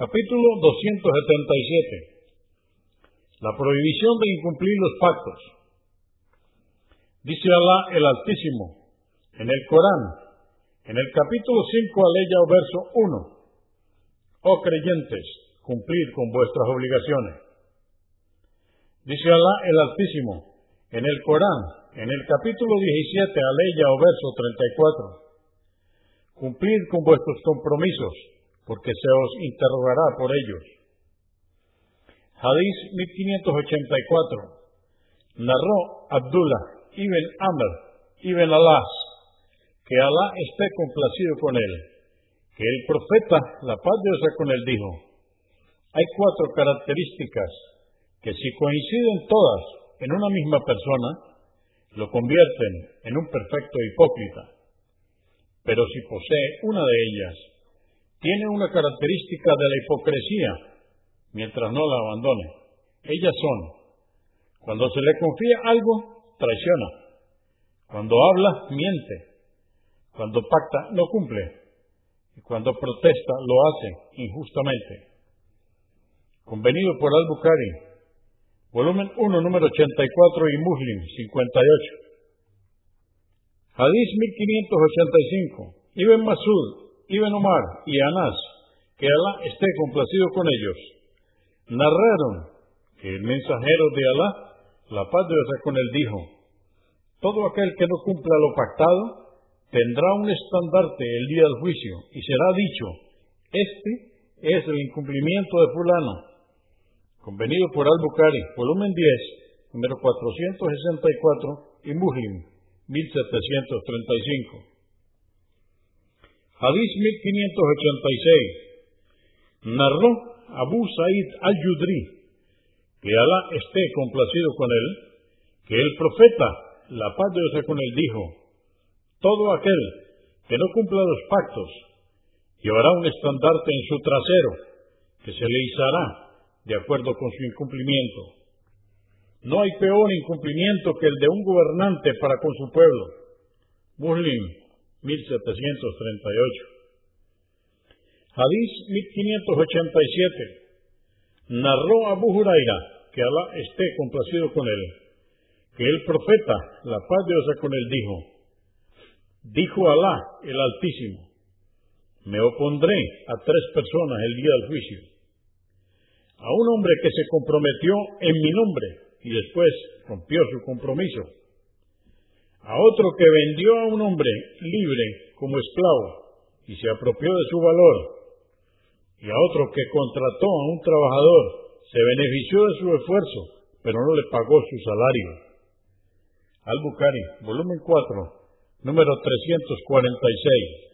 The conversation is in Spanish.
Capítulo 277. La prohibición de incumplir los pactos. Dice Alá el Altísimo en el Corán, en el capítulo 5, aleya o verso 1. Oh creyentes, cumplid con vuestras obligaciones. Dice Alá el Altísimo en el Corán, en el capítulo 17, aleya o verso 34. Cumplid con vuestros compromisos porque se os interrogará por ellos. Hadís 1584. Narró Abdullah ibn Amr ibn Alas, que Alá esté complacido con él, que el profeta, la paz de Dios con él, dijo, hay cuatro características que si coinciden todas en una misma persona, lo convierten en un perfecto hipócrita. Pero si posee una de ellas, tiene una característica de la hipocresía mientras no la abandone. Ellas son, cuando se le confía algo, traiciona. Cuando habla, miente. Cuando pacta, no cumple. Y cuando protesta, lo hace injustamente. Convenido por Al-Bukhari, volumen 1, número 84 y Muslim 58. Hadís 1585. Ibn Masud Ibn Omar y Anás, que Alá esté complacido con ellos, narraron que el mensajero de Alá, la paz de Dios con él, dijo, todo aquel que no cumpla lo pactado tendrá un estandarte el día del juicio y será dicho, este es el incumplimiento de fulano. Convenido por Al-Bukhari, volumen 10, número 464 y Muslim, 1735. Hadís 1586. Narró Abu Said al-Yudri, que Alá esté complacido con él, que el profeta, la paz de Dios con él, dijo, todo aquel que no cumpla los pactos llevará un estandarte en su trasero, que se le izará de acuerdo con su incumplimiento. No hay peor incumplimiento que el de un gobernante para con su pueblo. Muslim 1738. Hadís 1587. Narró Abu Huraira, que Alá esté complacido con él, que el profeta, la paz de con él, dijo, dijo Alá, el Altísimo, me opondré a tres personas el día del juicio. A un hombre que se comprometió en mi nombre y después rompió su compromiso a otro que vendió a un hombre libre como esclavo y se apropió de su valor, y a otro que contrató a un trabajador, se benefició de su esfuerzo, pero no le pagó su salario. Al-Bukhari, volumen 4, número 346.